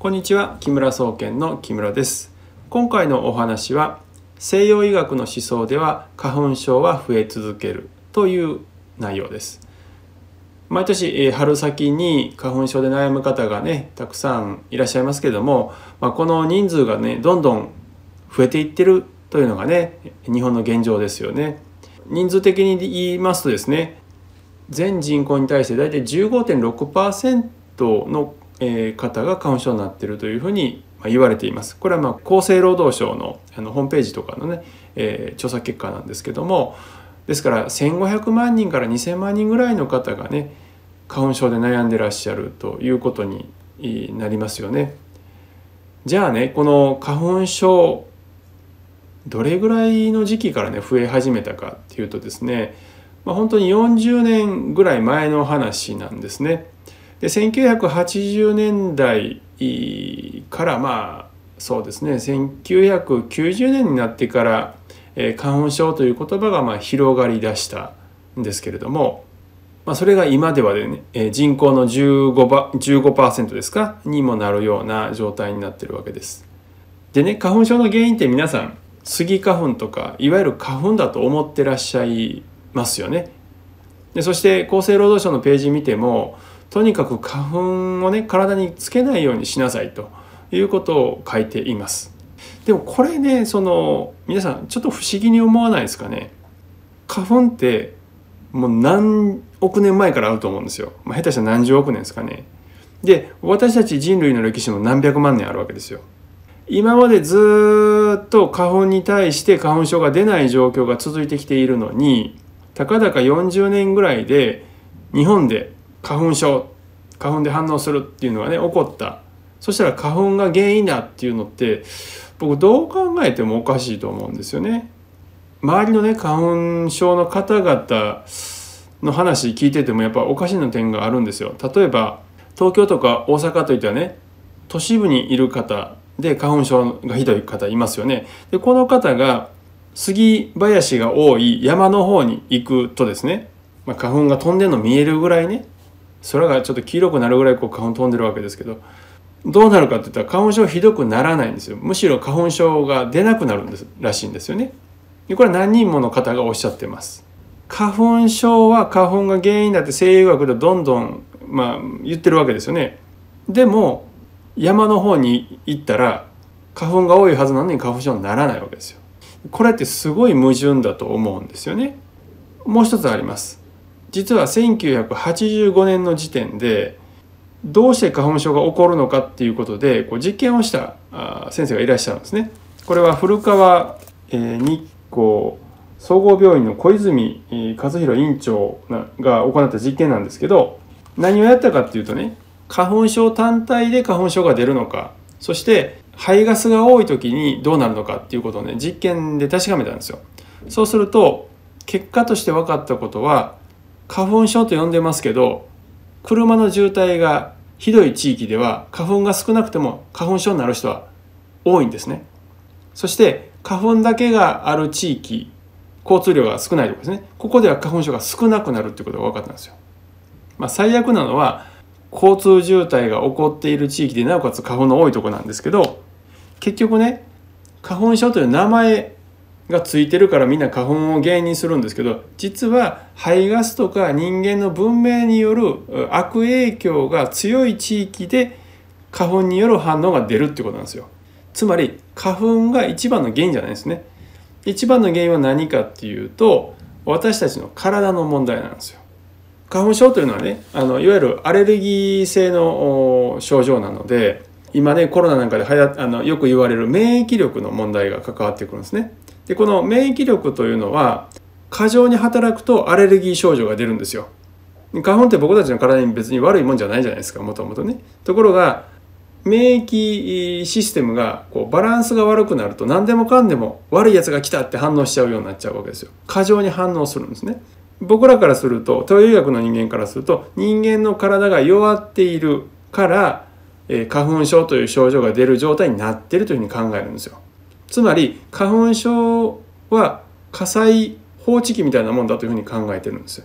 こんにちは木村総研の木村です。今回のお話は西洋医学の思想では花粉症は増え続けるという内容です。毎年春先に花粉症で悩む方がねたくさんいらっしゃいますけれども、まあ、この人数がねどんどん増えていってるというのがね日本の現状ですよね。人数的に言いますとですね全人口に対して大体15.6%のえ方が花粉症になっているというふうに言われています。これはま厚生労働省のあのホームページとかのね、えー、調査結果なんですけどもですから1500万人から2000万人ぐらいの方がね花粉症で悩んでらっしゃるということになりますよね。じゃあねこの花粉症どれぐらいの時期からね増え始めたかっていうとですね、まあ、本当に40年ぐらい前の話なんですね。で1980年代からまあそうですね1990年になってから、え、花粉症という言葉がまあ広がりだしたんですけれども、まあ、それが今ではでね、え、人口の 15%, 15ですか？にもなるような状態になってるわけです。でね花粉症の原因って皆さんスギ花粉とかいわゆる花粉だと思ってらっしゃいますよね。でそして厚生労働省のページ見てもとにかく花粉をね体につけないようにしなさいということを書いています。でもこれねその皆さんちょっと不思議に思わないですかね。花粉ってもう何億年前からあると思うんですよ、まあ、下手したら何十億年ですかね。で私たち人類の歴史も何百万年あるわけですよ。今までずっと花粉に対して花粉症が出ない状況が続いてきているのにたかだか40年ぐらいで日本で花粉症花粉で反応するっていうのがね起こったそしたら花粉が原因だっていうのって僕どう考えてもおかしいと思うんですよね。周りのね花粉症の方々の話聞いててもやっぱおかしな点があるんですよ。例えば東京とか大阪といってはね都市部にいる方で花粉症がひどい方いますよね。でこの方が杉林が多い山の方に行くとですね、まあ、花粉が飛んでるの見えるぐらいね空がちょっと黄色くなるぐらいこう花粉飛んでるわけですけどどうなるかっていったら花粉症ひどくならないんですよ。むしろ花粉症が出なくなるんですらしいんですよね。でこれ何人もの方がおっしゃってます。花粉症は花粉が原因だって西洋学でどんどんまあ言ってるわけですよね。でも山の方に行ったら花粉が多いはずなのに花粉症にならないわけですよ。これってすごい矛盾だと思うんですよね。もう一つあります。実は1985年の時点でどうして花粉症が起こるのかっていうことでこう実験をした先生がいらっしゃるんですね。これは古川、えー、日光総合病院の小泉和弘院長が行った実験なんですけど何をやったかっていうとね花粉症単体で花粉症が出るのかそして排ガスが多い時にどうなるのかっていうことをね実験で確かめたんですよ。そうすると結果として分かったことは花粉症と呼んでますけど車の渋滞がひどい地域では花粉が少なくても花粉症になる人は多いんですね。そして花粉だけがある地域交通量が少ないとこですね。ここでは花粉症が少なくなるってことが分かったんですよ、まあ、最悪なのは交通渋滞が起こっている地域でなおかつ花粉の多いとこなんですけど結局ね花粉症という名前がついてるからみんな花粉を原因にするんですけど実は排ガスとか人間の文明による悪影響が強い地域で花粉による反応が出るってことなんですよ。つまり花粉が一番の原因じゃないですね。一番の原因は何かっていうと私たちの体の問題なんですよ。花粉症というのはねあのいわゆるアレルギー性の症状なので今ねコロナなんかではやあのよく言われる免疫力の問題が関わってくるんですね。でこの免疫力というのは過剰に働くとアレルギー症状が出るんですよ。花粉って僕たちの体に別に悪いもんじゃないじゃないですかもともとね。ところが免疫システムがこうバランスが悪くなると何でもかんでも悪いやつが来たって反応しちゃうようになっちゃうわけですよ。過剰に反応するんですね。僕らからすると東洋医学の人間からすると人間の体が弱っているから、え、花粉症という症状が出る状態になってるというふうに考えるんですよ。つまり花粉症は火災放置器みたいなもんだというふうに考えてるんです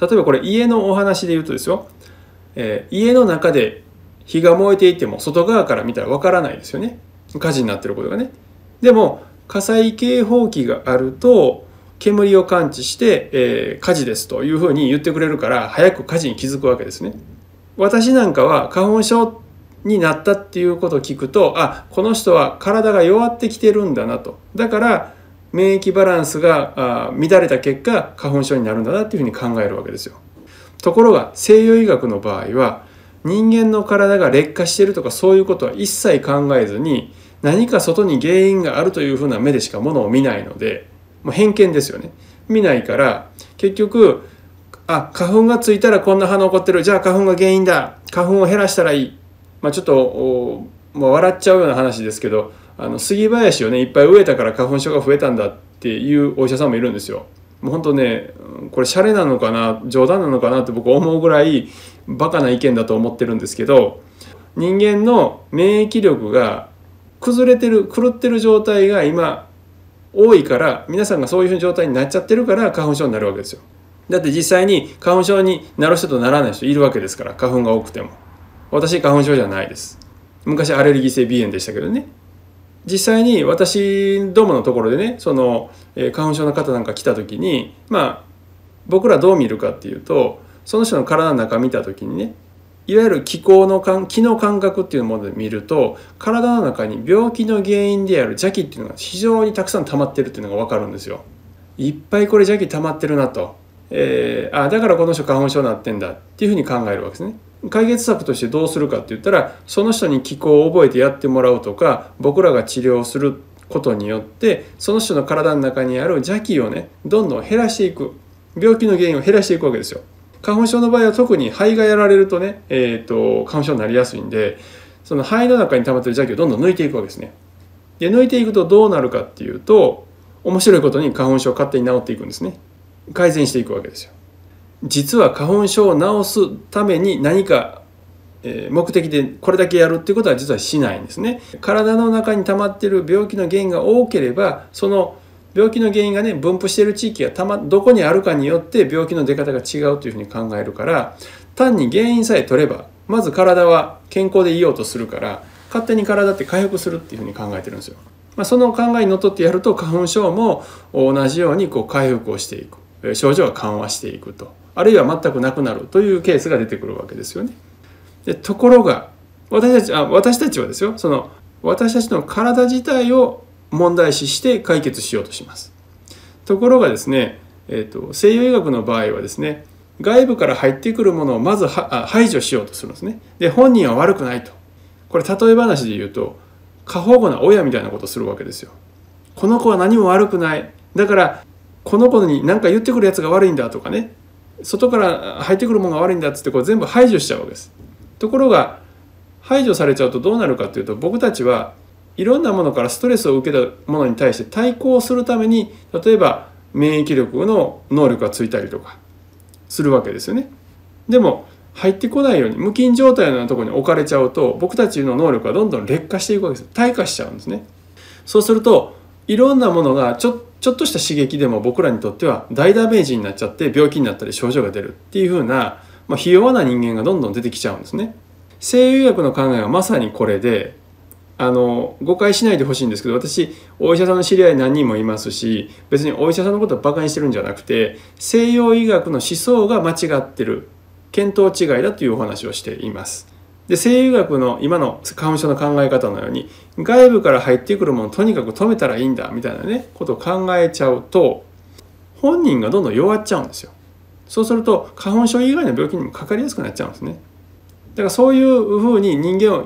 例えばこれ家のお話で言うとですよ、えー、家の中で火が燃えていても外側から見たらわからないですよね。火事になってることがね。でも火災警報器があると煙を感知して、えー、火事ですというふうに言ってくれるから早く火事に気づくわけですね。私なんかは花粉症になったっていうことを聞くとあこの人は体が弱ってきてるんだなと。だから免疫バランスが乱れた結果花粉症になるんだなっていうふうに考えるわけですよ。ところが西洋医学の場合は人間の体が劣化してるとかそういうことは一切考えずに何か外に原因があるというふうな目でしかものを見ないのでもう偏見ですよね。見ないから結局あ花粉がついたらこんな花起こってる。じゃあ花粉が原因だ。花粉を減らしたらいい。まあ、ちょっと、まあ、笑っちゃうような話ですけどあの杉林をねいっぱい植えたから花粉症が増えたんだっていうお医者さんもいるんですよ。もう本当ねこれシャレなのかな冗談なのかなって僕思うぐらいバカな意見だと思ってるんですけど人間の免疫力が崩れてる狂ってる状態が今多いから皆さんがそういう状態になっちゃってるから花粉症になるわけですよ。だって実際に花粉症になる人とならない人いるわけですから花粉が多くても。私花粉症じゃないです昔アレルギー性鼻炎でしたけどね実際に私どものところでねその、え花粉症の方なんか来た時にまあ僕らどう見るかっていうとその人の体の中見た時にねいわゆる気候の気の感覚っていうもので見ると体の中に病気の原因である邪気っていうのが非常にたくさん溜まってるっていうのが分かるんですよ。いっぱいこれ邪気溜まってるなと、えー、あだからこの人花粉症になってんだっていうふうに考えるわけですね。解決策としてどうするかって言ったらその人に気候を覚えてやってもらうとか僕らが治療することによってその人の体の中にある邪気をねどんどん減らしていく病気の原因を減らしていくわけですよ。花粉症の場合は特に肺がやられるとね、えーと、花粉症になりやすいんでその肺の中に溜まってる邪気をどんどん抜いていくわけですね。で抜いていくとどうなるかっていうと面白いことに花粉症勝手に治っていくんですね。改善していくわけですよ。実は花粉症を治すために何か目的でこれだけやるっていうことは実はしないんですね。体の中に溜まってる病気の原因が多ければその病気の原因がね分布している地域がたまどこにあるかによって病気の出方が違うというふうに考えるから単に原因さえ取ればまず体は健康でいようとするから勝手に体って回復するっていうふうに考えてるんですよ。まあ、その考えにのっとってやると花粉症も同じようにこう回復をしていく症状が緩和していくとあるいは全くなくなるというケースが出てくるわけですよね。でところが私たちあ私たちはですよその私たちの体自体を問題視して解決しようとします。ところがですね、えーと、西洋医学の場合はですね外部から入ってくるものをまず排除しようとするんですね。で本人は悪くないと。これ例え話で言うと過保護な親みたいなことをするわけですよ。この子は何も悪くない。だからこの子に何か言ってくるやつが悪いんだとかね外から入ってくるものが悪いんだっつってこう全部排除しちゃうわけです。ところが排除されちゃうとどうなるかっていうと僕たちはいろんなものからストレスを受けたものに対して対抗するために例えば免疫力の能力がついたりとかするわけですよね。でも入ってこないように無菌状態のようなとこに置かれちゃうと僕たちの能力がどんどん劣化していくわけです退化しちゃうんですね。そうするといろんなものがちょっちょっとした刺激でも僕らにとっては大ダメージになっちゃって病気になったり症状が出るっていう風な、まあ、ひ弱な人間がどんどん出てきちゃうんですね。西洋医学の考えはまさにこれであの誤解しないでほしいんですけど私お医者さんの知り合い何人もいますし別にお医者さんのことをバカにしてるんじゃなくて西洋医学の思想が間違ってる見当違いだというお話をしています。で西洋学の今の花粉症の考え方のように外部から入ってくるものをとにかく止めたらいいんだみたいなねことを考えちゃうと本人がどんどん弱っちゃうんですよ。そうすると花粉症以外の病気にもかかりやすくなっちゃうんですね。だからそういうふうに人間を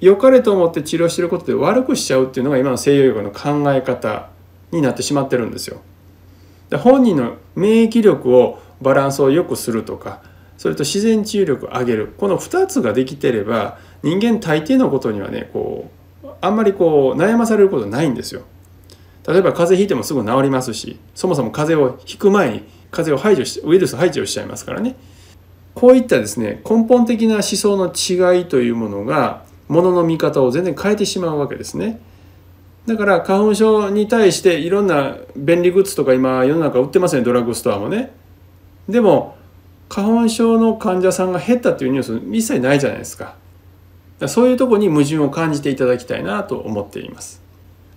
良かれと思って治療してることで悪くしちゃうっていうのが今の西洋医学の考え方になってしまってるんですよ。で本人の免疫力をバランスを良くするとかそれと自然治癒力を上げるこの2つができてれば人間大抵のことにはねこうあんまりこう悩まされることないんですよ。例えば風邪ひいてもすぐ治りますしそもそも風邪をひく前に風邪を排除しウイルス排除しちゃいますからねこういったですね根本的な思想の違いというものがものの見方を全然変えてしまうわけですね。だから花粉症に対していろんな便利グッズとか今世の中売ってますねドラッグストアもね。でも花粉症の患者さんが減ったっていうニュース一切ないじゃないですか。そういうとこに矛盾を感じていただきたいなと思っています。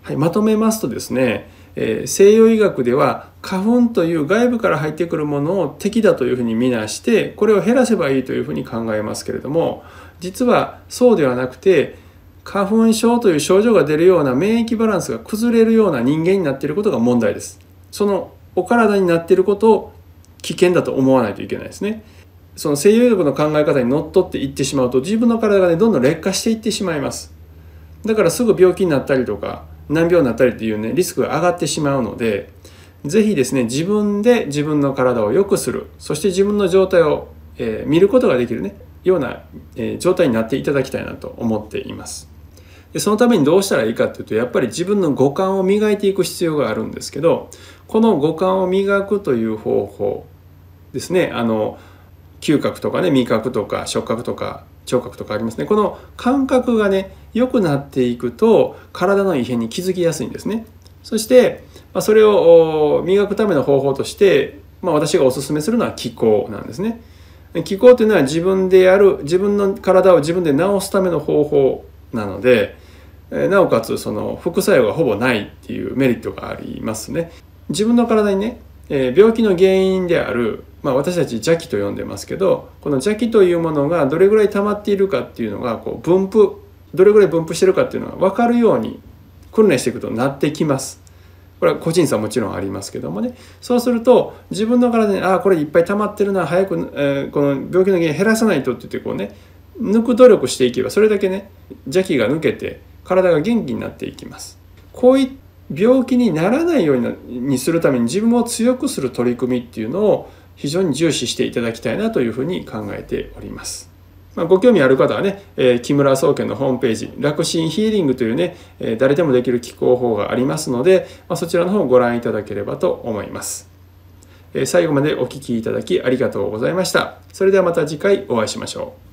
はい、まとめますとですね、えー、西洋医学では花粉という外部から入ってくるものを敵だというふうに見なしてこれを減らせばいいというふうに考えますけれども実はそうではなくて花粉症という症状が出るような免疫バランスが崩れるような人間になっていることが問題です。そのお体になっていることを危険だと思わないといけないですね。その西洋医学の考え方にのっとっていってしまうと自分の体がねどんどん劣化していってしまいます。だからすぐ病気になったりとか難病になったりっていうねリスクが上がってしまうので是非ですね自分で自分の体を良くするそして自分の状態を、えー、見ることができるねような、えー、状態になっていただきたいなと思っています。でそのためにどうしたらいいかっていうとやっぱり自分の五感を磨いていく必要があるんですけどこの五感を磨くという方法ですねあの嗅覚とかね味覚とか触覚とか聴覚とかありますね。この感覚がね良くなっていくと体の異変に気づきやすいんですね。そして、まあ、それを磨くための方法として、まあ、私がおすすめするのは気候なんですね。気候というのは自分でやる自分の体を自分で治すための方法なのでなおかつその副作用がほぼないっていうメリットがありますね自分の体にね病気の原因である、まあ、私たち邪気と呼んでますけどこの邪気というものがどれぐらい溜まっているかっていうのがこう分布どれぐらい分布してるかっていうのが分かるように訓練していくとなってきます。これは個人差もちろんありますけどもねそうすると自分の体にああこれいっぱい溜まってるな早く、えー、この病気の原因減らさないとって言ってこうね抜く努力していけばそれだけね邪気が抜けて体が元気になっていきます。こうい病気にならないようにするために自分を強くする取り組みっていうのを非常に重視していただきたいなというふうに考えております。まあ、ご興味ある方はね、えー、木村総研のホームページ、楽心ヒーリングというね、えー、誰でもできる気候法がありますので、まあ、そちらの方をご覧いただければと思います。えー、最後までお聴きいただきありがとうございました。それではまた次回お会いしましょう。